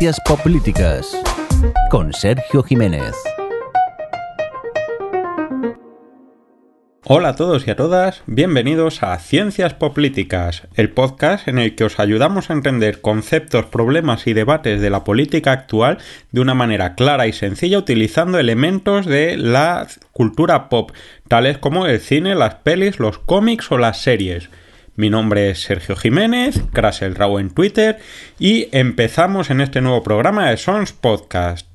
Ciencias Políticas con Sergio Jiménez. Hola a todos y a todas, bienvenidos a Ciencias Políticas, el podcast en el que os ayudamos a entender conceptos, problemas y debates de la política actual de una manera clara y sencilla utilizando elementos de la cultura pop, tales como el cine, las pelis, los cómics o las series. Mi nombre es Sergio Jiménez, Crasel Rao en Twitter y empezamos en este nuevo programa de Sons Podcast.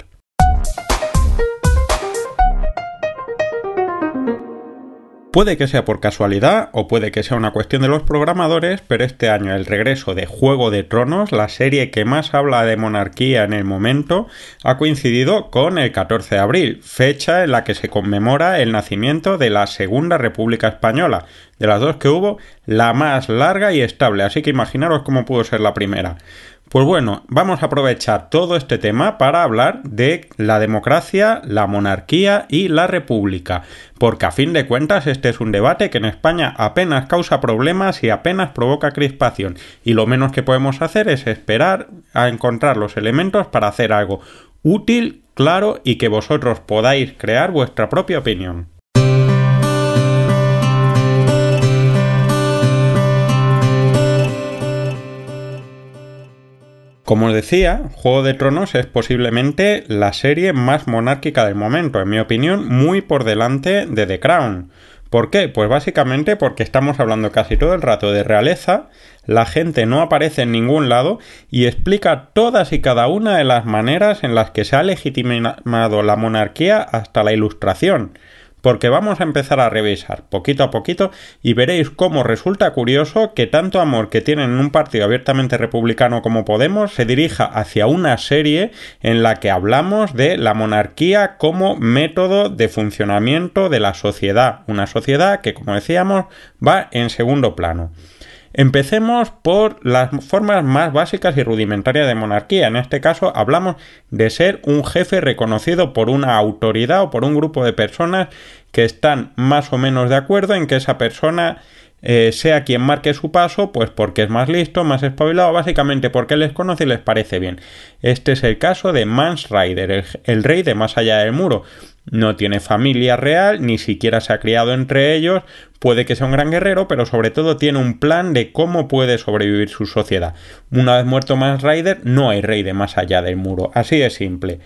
Puede que sea por casualidad o puede que sea una cuestión de los programadores, pero este año el regreso de Juego de Tronos, la serie que más habla de monarquía en el momento, ha coincidido con el 14 de abril, fecha en la que se conmemora el nacimiento de la Segunda República Española. De las dos que hubo, la más larga y estable, así que imaginaros cómo pudo ser la primera. Pues bueno, vamos a aprovechar todo este tema para hablar de la democracia, la monarquía y la república, porque a fin de cuentas este es un debate que en España apenas causa problemas y apenas provoca crispación, y lo menos que podemos hacer es esperar a encontrar los elementos para hacer algo útil, claro y que vosotros podáis crear vuestra propia opinión. Como os decía, Juego de Tronos es posiblemente la serie más monárquica del momento, en mi opinión, muy por delante de The Crown. ¿Por qué? Pues básicamente porque estamos hablando casi todo el rato de realeza, la gente no aparece en ningún lado y explica todas y cada una de las maneras en las que se ha legitimado la monarquía hasta la ilustración porque vamos a empezar a revisar poquito a poquito y veréis cómo resulta curioso que tanto amor que tienen en un partido abiertamente republicano como Podemos se dirija hacia una serie en la que hablamos de la monarquía como método de funcionamiento de la sociedad, una sociedad que como decíamos va en segundo plano. Empecemos por las formas más básicas y rudimentarias de monarquía. En este caso hablamos de ser un jefe reconocido por una autoridad o por un grupo de personas que están más o menos de acuerdo en que esa persona eh, sea quien marque su paso, pues porque es más listo, más espabilado, básicamente porque les conoce y les parece bien. Este es el caso de Mans Rider, el rey de más allá del muro no tiene familia real, ni siquiera se ha criado entre ellos, puede que sea un gran guerrero, pero sobre todo tiene un plan de cómo puede sobrevivir su sociedad. Una vez muerto Mans Rider, no hay rey de más allá del muro, así de simple.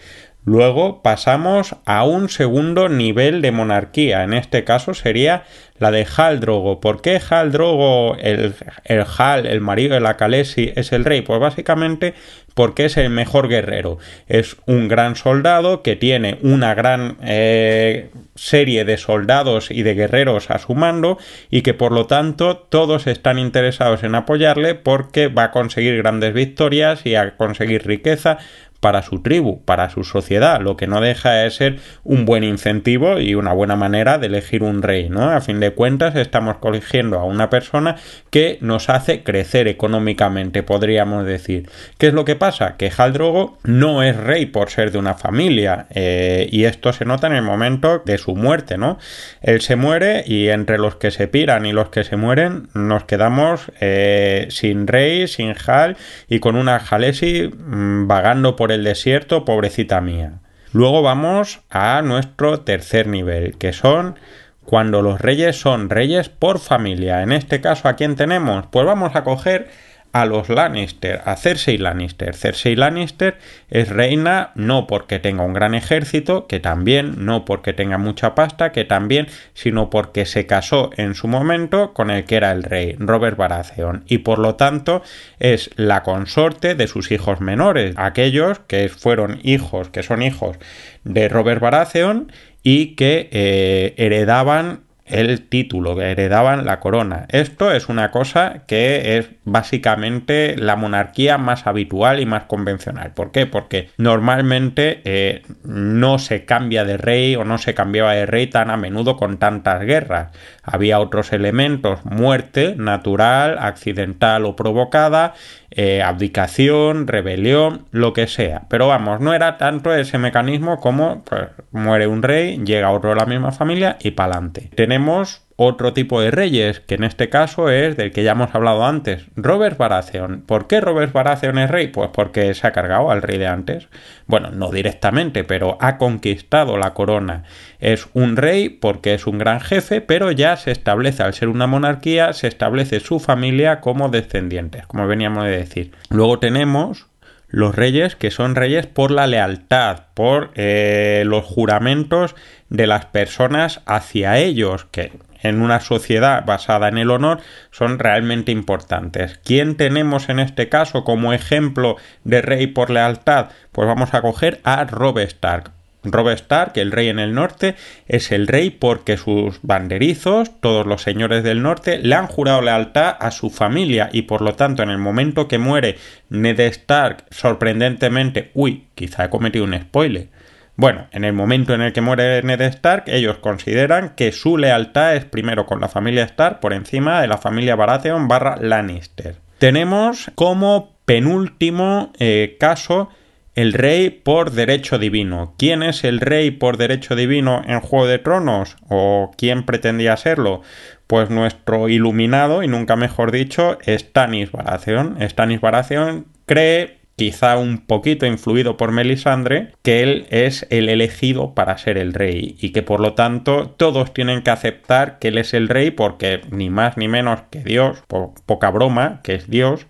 Luego pasamos a un segundo nivel de monarquía. En este caso sería la de Haldrogo. ¿Por qué Haldrogo, el, el Hal, el marido de la Khaleesi, es el rey? Pues básicamente porque es el mejor guerrero. Es un gran soldado que tiene una gran eh, serie de soldados y de guerreros a su mando y que por lo tanto todos están interesados en apoyarle porque va a conseguir grandes victorias y a conseguir riqueza para su tribu, para su sociedad, lo que no deja de ser un buen incentivo y una buena manera de elegir un rey, ¿no? A fin de cuentas estamos cogiendo a una persona que nos hace crecer económicamente, podríamos decir. ¿Qué es lo que pasa? Que Haldrogo no es rey por ser de una familia eh, y esto se nota en el momento de su muerte, ¿no? Él se muere y entre los que se piran y los que se mueren nos quedamos eh, sin rey, sin Hal y con una Jalesi mm, vagando por el desierto, pobrecita mía. Luego vamos a nuestro tercer nivel, que son cuando los reyes son reyes por familia. En este caso, ¿a quién tenemos? Pues vamos a coger a los Lannister, a Cersei Lannister. Cersei Lannister es reina no porque tenga un gran ejército, que también, no porque tenga mucha pasta, que también, sino porque se casó en su momento con el que era el rey, Robert Baratheon, y por lo tanto es la consorte de sus hijos menores, aquellos que fueron hijos, que son hijos de Robert Baratheon y que eh, heredaban el título, que heredaban la corona. Esto es una cosa que es básicamente la monarquía más habitual y más convencional. ¿Por qué? Porque normalmente eh, no se cambia de rey o no se cambiaba de rey tan a menudo con tantas guerras. Había otros elementos, muerte natural, accidental o provocada, eh, abdicación, rebelión, lo que sea. Pero vamos, no era tanto ese mecanismo como pues, muere un rey, llega otro de la misma familia y pa'lante. Tenemos otro tipo de reyes, que en este caso es del que ya hemos hablado antes, Robert Baratheon. ¿Por qué Robert Baratheon es rey? Pues porque se ha cargado al rey de antes. Bueno, no directamente, pero ha conquistado la corona. Es un rey porque es un gran jefe, pero ya se establece, al ser una monarquía, se establece su familia como descendientes, como veníamos de decir. Luego tenemos los reyes que son reyes por la lealtad, por eh, los juramentos de las personas hacia ellos, que en una sociedad basada en el honor son realmente importantes. ¿Quién tenemos en este caso como ejemplo de rey por lealtad? Pues vamos a coger a Rob Stark. Rob Stark, el rey en el norte, es el rey porque sus banderizos, todos los señores del norte, le han jurado lealtad a su familia y por lo tanto en el momento que muere Ned Stark, sorprendentemente, uy, quizá he cometido un spoiler. Bueno, en el momento en el que muere Ned Stark, ellos consideran que su lealtad es primero con la familia Stark por encima de la familia Baratheon barra Lannister. Tenemos como penúltimo eh, caso el rey por derecho divino. ¿Quién es el rey por derecho divino en Juego de Tronos? ¿O quién pretendía serlo? Pues nuestro iluminado, y nunca mejor dicho, Stannis Baratheon. Stannis Baratheon cree, quizá un poquito influido por Melisandre, que él es el elegido para ser el rey y que por lo tanto todos tienen que aceptar que él es el rey porque ni más ni menos que Dios, por poca broma, que es Dios,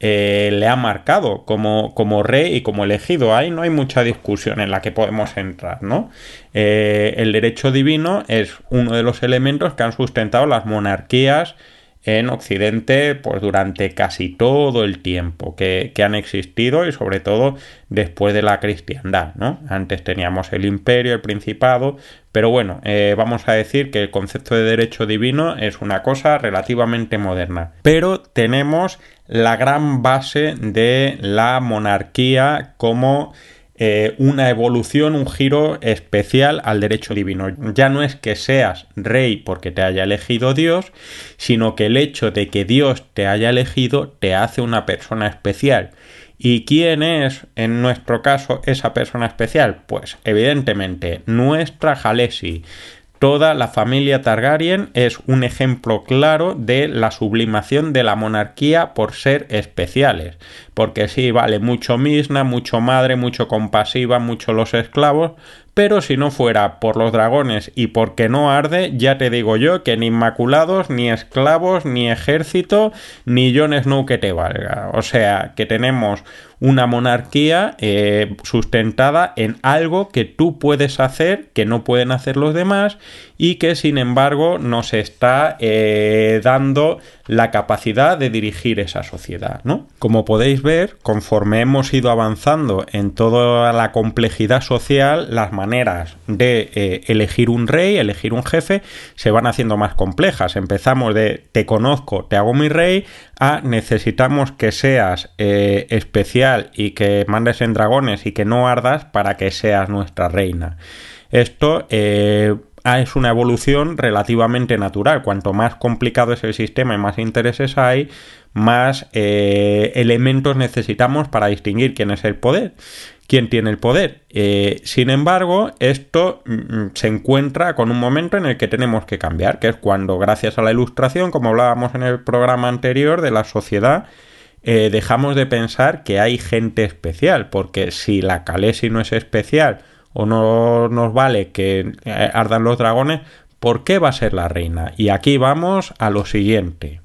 eh, le ha marcado como, como, rey y como elegido. Ahí no hay mucha discusión en la que podemos entrar, ¿no? Eh, el derecho divino es uno de los elementos que han sustentado las monarquías en Occidente pues durante casi todo el tiempo que, han existido y sobre todo después de la cristiandad ¿no? antes teníamos el imperio el principado pero bueno eh, vamos a decir que el concepto de derecho divino es una cosa relativamente moderna pero tenemos la gran base de la monarquía como eh, una evolución, un giro especial al derecho divino. Ya no es que seas rey porque te haya elegido Dios, sino que el hecho de que Dios te haya elegido te hace una persona especial. ¿Y quién es, en nuestro caso, esa persona especial? Pues evidentemente nuestra Jalesi, Toda la familia Targaryen es un ejemplo claro de la sublimación de la monarquía por ser especiales. Porque sí, vale, mucho Misna, mucho madre, mucho compasiva, mucho los esclavos, pero si no fuera por los dragones y porque no arde, ya te digo yo que ni inmaculados, ni esclavos, ni ejército, ni Jon Snow que te valga. O sea, que tenemos una monarquía eh, sustentada en algo que tú puedes hacer, que no pueden hacer los demás, y que sin embargo nos está eh, dando la capacidad de dirigir esa sociedad, ¿no? Como podéis ver, conforme hemos ido avanzando en toda la complejidad social, las maneras de eh, elegir un rey, elegir un jefe, se van haciendo más complejas. Empezamos de te conozco, te hago mi rey, a necesitamos que seas eh, especial y que mandes en dragones y que no ardas para que seas nuestra reina. Esto es una evolución relativamente natural. Cuanto más complicado es el sistema y más intereses hay, más eh, elementos necesitamos para distinguir quién es el poder, quién tiene el poder. Eh, sin embargo, esto mm, mm, se encuentra con un momento en el que tenemos que cambiar, que es cuando, gracias a la ilustración, como hablábamos en el programa anterior de la sociedad, eh, dejamos de pensar que hay gente especial, porque si la Calesi no es especial, o no nos vale que eh, ardan los dragones, ¿por qué va a ser la reina? Y aquí vamos a lo siguiente.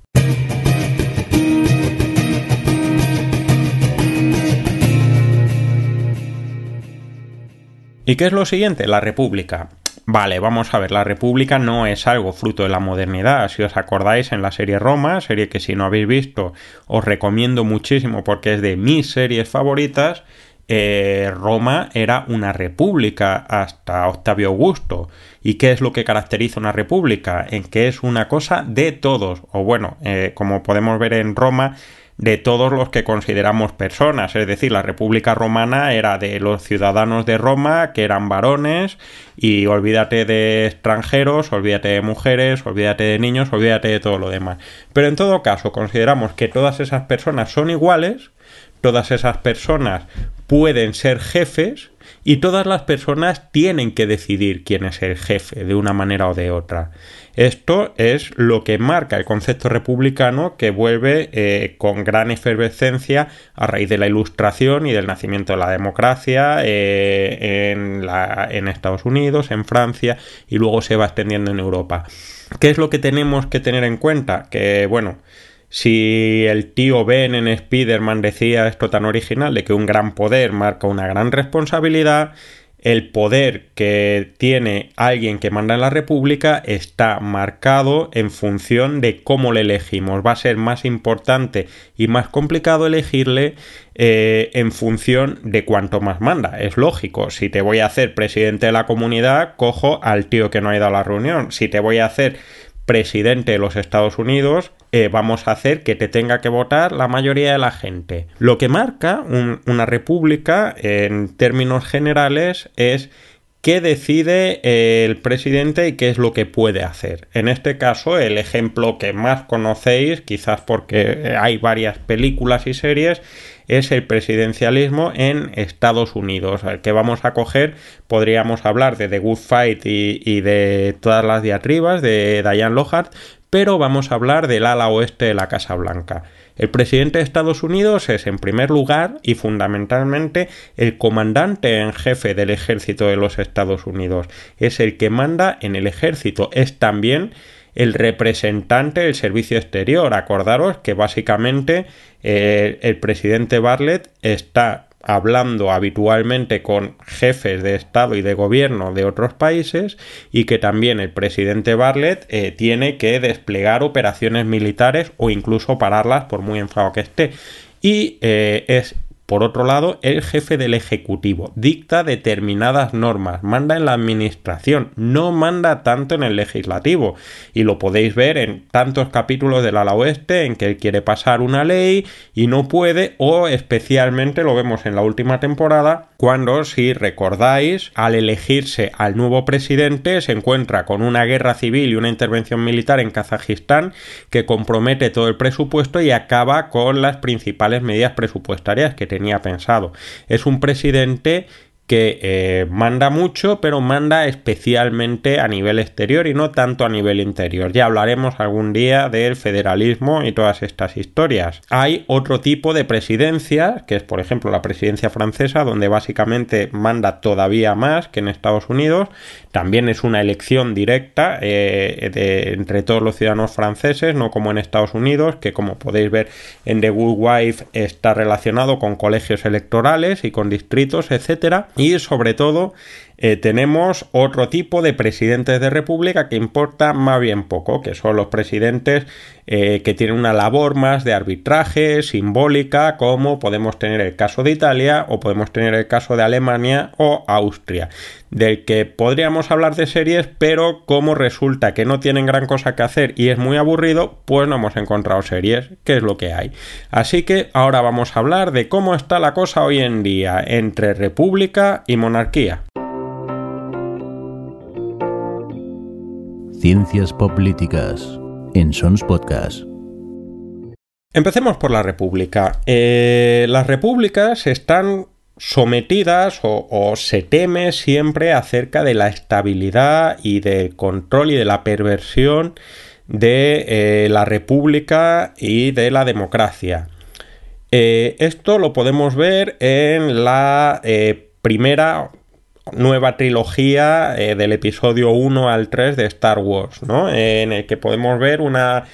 ¿Y qué es lo siguiente? La República. Vale, vamos a ver, la República no es algo fruto de la modernidad. Si os acordáis en la serie Roma, serie que si no habéis visto os recomiendo muchísimo porque es de mis series favoritas, eh, Roma era una república hasta Octavio Augusto. ¿Y qué es lo que caracteriza una república? En que es una cosa de todos, o bueno, eh, como podemos ver en Roma, de todos los que consideramos personas. Es decir, la República Romana era de los ciudadanos de Roma, que eran varones, y olvídate de extranjeros, olvídate de mujeres, olvídate de niños, olvídate de todo lo demás. Pero en todo caso, consideramos que todas esas personas son iguales, todas esas personas pueden ser jefes y todas las personas tienen que decidir quién es el jefe de una manera o de otra. Esto es lo que marca el concepto republicano que vuelve eh, con gran efervescencia a raíz de la ilustración y del nacimiento de la democracia eh, en, en Estados Unidos, en Francia y luego se va extendiendo en Europa. ¿Qué es lo que tenemos que tener en cuenta? Que bueno, si el tío Ben en Spider-Man decía esto tan original de que un gran poder marca una gran responsabilidad, el poder que tiene alguien que manda en la República está marcado en función de cómo le elegimos. Va a ser más importante y más complicado elegirle eh, en función de cuánto más manda. Es lógico. Si te voy a hacer presidente de la comunidad, cojo al tío que no ha ido a la reunión. Si te voy a hacer presidente de los Estados Unidos, eh, vamos a hacer que te tenga que votar la mayoría de la gente. Lo que marca una república en términos generales es qué decide eh, el presidente y qué es lo que puede hacer. En este caso, el ejemplo que más conocéis, quizás porque hay varias películas y series, es el presidencialismo en Estados Unidos. Que vamos a coger, podríamos hablar de The Good Fight y, de todas las diatribas de Diane Lohart, pero vamos a hablar del ala oeste de la Casa Blanca. El presidente de Estados Unidos es, en primer lugar y fundamentalmente, el comandante en jefe del ejército de los Estados Unidos. Es el que manda en el ejército. Es también el representante del servicio exterior. Acordaros que básicamente eh, el presidente Bartlett está hablando habitualmente con jefes de Estado y de gobierno de otros países y que también el presidente Bartlett eh, tiene que desplegar operaciones militares o incluso pararlas por muy enfado que esté. Y eh, es por otro lado, el jefe del Ejecutivo dicta determinadas normas, manda en la Administración, no manda tanto en el Legislativo. Y lo podéis ver en tantos capítulos del ala oeste en que él quiere pasar una ley y no puede, o especialmente lo vemos en la última temporada, cuando, si recordáis, al elegirse al nuevo presidente se encuentra con una guerra civil y una intervención militar en Kazajistán que compromete todo el presupuesto y acaba con las principales medidas presupuestarias que tenía pensado. Es un presidente que eh, manda mucho, pero manda especialmente a nivel exterior y no tanto a nivel interior. Ya hablaremos algún día del federalismo y todas estas historias. Hay otro tipo de presidencia, que es por ejemplo la presidencia francesa, donde básicamente manda todavía más que en Estados Unidos. También es una elección directa eh, de, entre todos los ciudadanos franceses, no como en Estados Unidos, que como podéis ver en The Good Wife está relacionado con colegios electorales y con distritos, etcétera y sobre todo eh, tenemos otro tipo de presidentes de república que importa más bien poco, que son los presidentes eh, que tienen una labor más de arbitraje simbólica, como podemos tener el caso de Italia o podemos tener el caso de Alemania o Austria, del que podríamos hablar de series, pero como resulta que no tienen gran cosa que hacer y es muy aburrido, pues no hemos encontrado series, que es lo que hay. Así que ahora vamos a hablar de cómo está la cosa hoy en día entre república y monarquía. Ciencias Políticas en Sons Podcast. Empecemos por la República. Eh, las repúblicas están sometidas o, se teme siempre acerca de la estabilidad y del control y de la perversión de eh, la república y de la democracia. Eh, esto lo podemos ver en la primera nueva trilogía eh, del episodio 1 al 3 de Star Wars, ¿no? en el que podemos ver una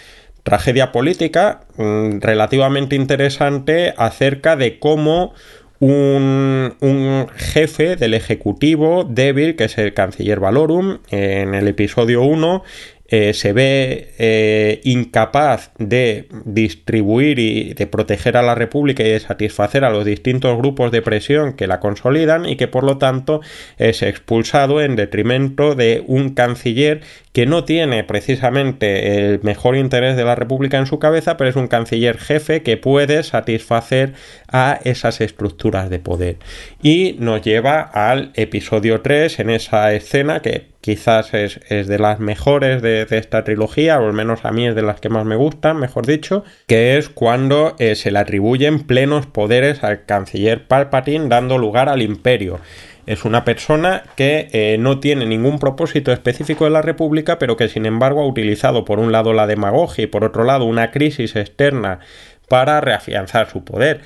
tragedia política mm, relativamente interesante acerca de cómo un, un, jefe del ejecutivo débil, que es el canciller Valorum, en el episodio 1, eh, se ve eh, incapaz de distribuir y de proteger a la República y de satisfacer a los distintos grupos de presión que la consolidan y que por lo tanto es expulsado en detrimento de un canciller que no tiene precisamente el mejor interés de la República en su cabeza, pero es un canciller jefe que puede satisfacer a esas estructuras de poder. Y nos lleva al episodio 3 en esa escena que quizás es, de las mejores de, esta trilogía, o al menos a mí es de las que más me gustan, mejor dicho, que es cuando eh, se le atribuyen plenos poderes al canciller Palpatine dando lugar al imperio. Es una persona que eh, no tiene ningún propósito específico de la República, pero que sin embargo ha utilizado por un lado la demagogia y por otro lado una crisis externa para reafianzar su poder.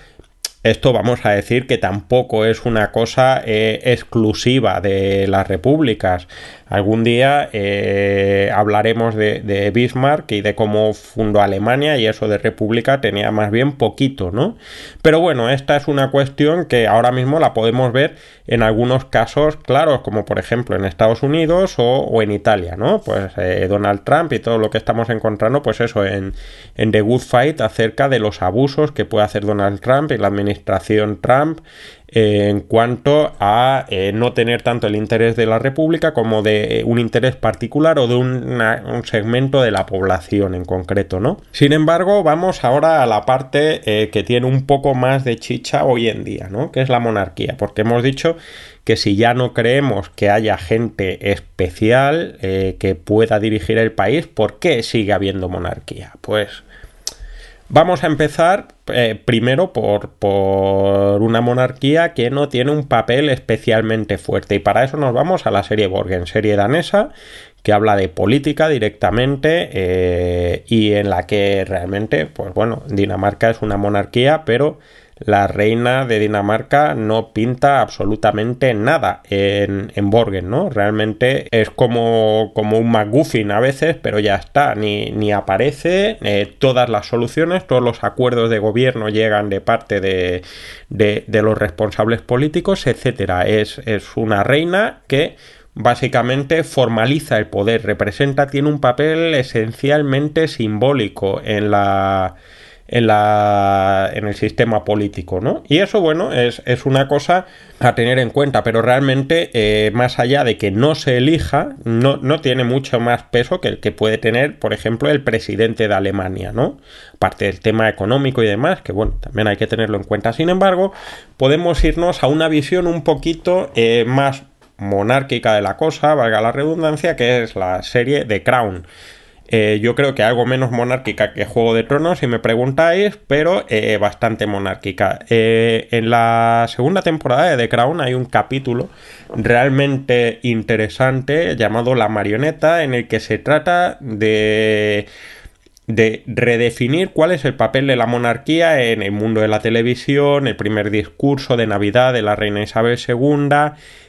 Esto vamos a decir que tampoco es una cosa eh, exclusiva de las repúblicas. Algún día eh, hablaremos de, Bismarck y de cómo fundó Alemania y eso de república tenía más bien poquito, ¿no? Pero bueno, esta es una cuestión que ahora mismo la podemos ver en algunos casos claros, como por ejemplo en Estados Unidos o, en Italia, ¿no? Pues eh, Donald Trump y todo lo que estamos encontrando, pues eso, en The Good Fight acerca de los abusos que puede hacer Donald Trump y la administración Trump en cuanto a eh, no tener tanto el interés de la República como de eh, un interés particular o de un segmento de la población en concreto, ¿no? Sin embargo, vamos ahora a la parte eh, que tiene un poco más de chicha hoy en día, ¿no? Que es la monarquía, porque hemos dicho que si ya no creemos que haya gente especial que pueda dirigir el país, ¿por qué sigue habiendo monarquía? Pues Vamos a empezar eh, primero por, por, una monarquía que no tiene un papel especialmente fuerte. Y para eso nos vamos a la serie Borgen, serie danesa que habla de política directamente eh, y en la que realmente, pues bueno, Dinamarca es una monarquía, pero la reina de Dinamarca no pinta absolutamente nada en, en Borgen, ¿no? Realmente es como, como un McGuffin a veces, pero ya está, ni, ni aparece, eh, todas las soluciones, todos los acuerdos de gobierno llegan de parte de, de, los responsables políticos, etcétera. Es, es una reina que básicamente formaliza el poder, representa, tiene un papel esencialmente simbólico en la en, el sistema político, ¿no? Y eso, bueno, es, una cosa a tener en cuenta, pero realmente, eh, más allá de que no se elija, no, no tiene mucho más peso que el que puede tener, por ejemplo, el presidente de Alemania, ¿no? Aparte del tema económico y demás, que bueno, también hay que tenerlo en cuenta. Sin embargo, podemos irnos a una visión un poquito eh, más monárquica de la cosa, valga la redundancia, que es la serie The Crown. Eh, yo creo que algo menos monárquica que Juego de Tronos, si me preguntáis, pero eh, bastante monárquica. Eh, en la segunda temporada de The Crown hay un capítulo realmente interesante llamado La Marioneta, en el que se trata de de redefinir cuál es el papel de la monarquía en el mundo de la televisión, el primer discurso de Navidad de la reina Isabel II,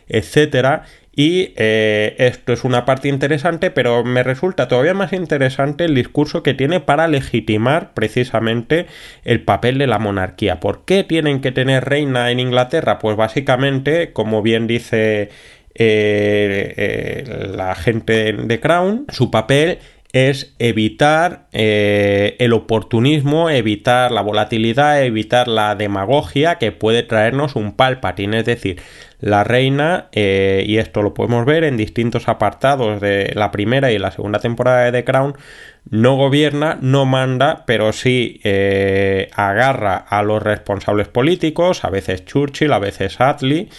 etcétera, y eh, esto es una parte interesante, pero me resulta todavía más interesante el discurso que tiene para legitimar precisamente el papel de la monarquía. ¿Por qué tienen que tener reina en Inglaterra? Pues básicamente, como bien dice eh, eh, la gente de Crown, su papel es evitar el oportunismo, evitar la volatilidad, evitar la demagogia que puede traernos un palpatín. Es decir, la reina, eh, y esto lo podemos ver en distintos apartados de la primera y la segunda temporada de The Crown, no gobierna, no manda, pero sí eh, agarra a los responsables políticos, a veces Churchill, a veces Attlee,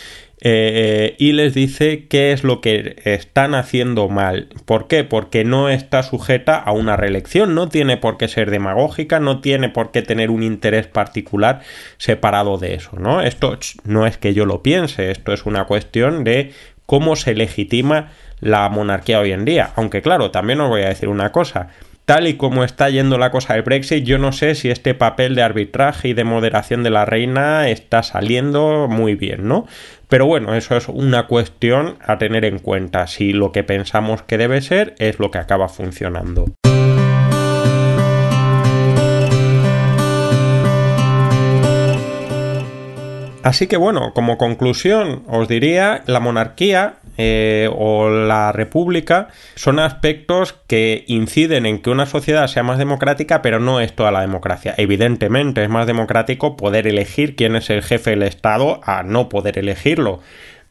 eh, y les dice qué es lo que están haciendo mal. ¿Por qué? Porque no está sujeta a una reelección, no tiene por qué ser demagógica, no tiene por qué tener un interés particular separado de eso, ¿no? Esto no es que yo lo piense, esto es una cuestión de cómo se legitima la monarquía hoy en día. Aunque claro, también os voy a decir una cosa, tal y como está yendo la cosa del Brexit, yo no sé si este papel de arbitraje y de moderación de la reina está saliendo muy bien, ¿no? Pero bueno, eso es una cuestión a tener en cuenta, si lo que pensamos que debe ser es lo que acaba funcionando. Así que bueno, como conclusión os diría, la monarquía eh, o la república son aspectos que inciden en que una sociedad sea más democrática, pero no es toda la democracia. Evidentemente es más democrático poder elegir quién es el jefe del Estado a no poder elegirlo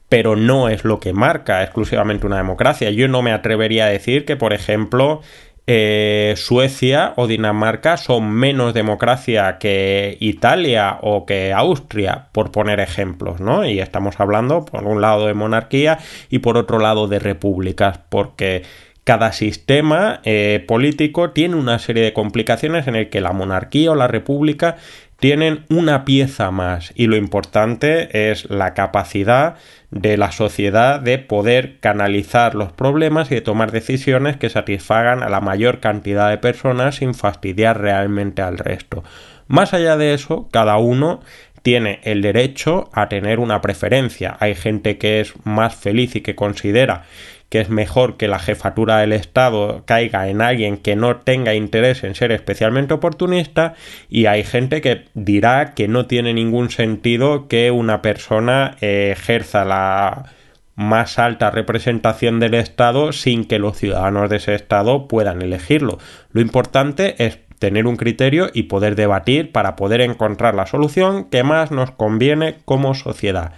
pero no es lo que marca exclusivamente una democracia. Yo no me atrevería a decir que, por ejemplo, eh, Suecia o Dinamarca son menos democracia que Italia o que Austria, por poner ejemplos, ¿no? Y estamos hablando por un lado de monarquía y por otro lado de repúblicas, porque cada sistema eh, político tiene una serie de complicaciones en el que la monarquía o la república tienen una pieza más y lo importante es la capacidad de la sociedad de poder canalizar los problemas y de tomar decisiones que satisfagan a la mayor cantidad de personas sin fastidiar realmente al resto. Más allá de eso, cada uno tiene el derecho a tener una preferencia. Hay gente que es más feliz y que considera que es mejor que la jefatura del Estado caiga en alguien que no tenga interés en ser especialmente oportunista y hay gente que dirá que no tiene ningún sentido que una persona ejerza la más alta representación del Estado sin que los ciudadanos de ese Estado puedan elegirlo. Lo importante es tener un criterio y poder debatir para poder encontrar la solución que más nos conviene como sociedad.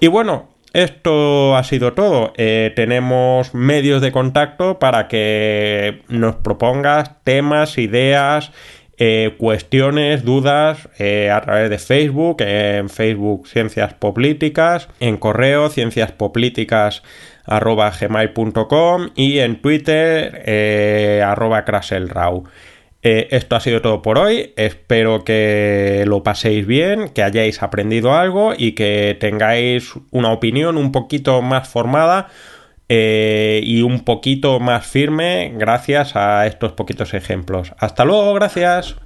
Y bueno, esto ha sido todo. Eh, tenemos medios de contacto para que nos propongas temas, ideas, eh, cuestiones, dudas eh, a través de Facebook, en Facebook Ciencias Políticas, en correo cienciaspolíticas.gmail.com y en Twitter arroba Craselrau. Eh, esto ha sido todo por hoy. Espero que lo paséis bien, que hayáis aprendido algo y que tengáis una opinión un poquito más formada eh, y un poquito más firme gracias a estos poquitos ejemplos. Hasta luego, gracias.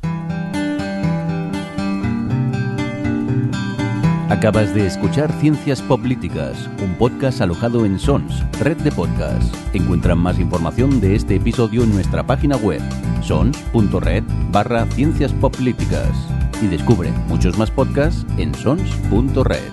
Acabas de escuchar Ciencias Políticas, un podcast alojado en Sons, red de podcasts. Encuentran más información de este episodio en nuestra página web, sons.red barra ciencias políticas. Y descubre muchos más podcasts en sons.red.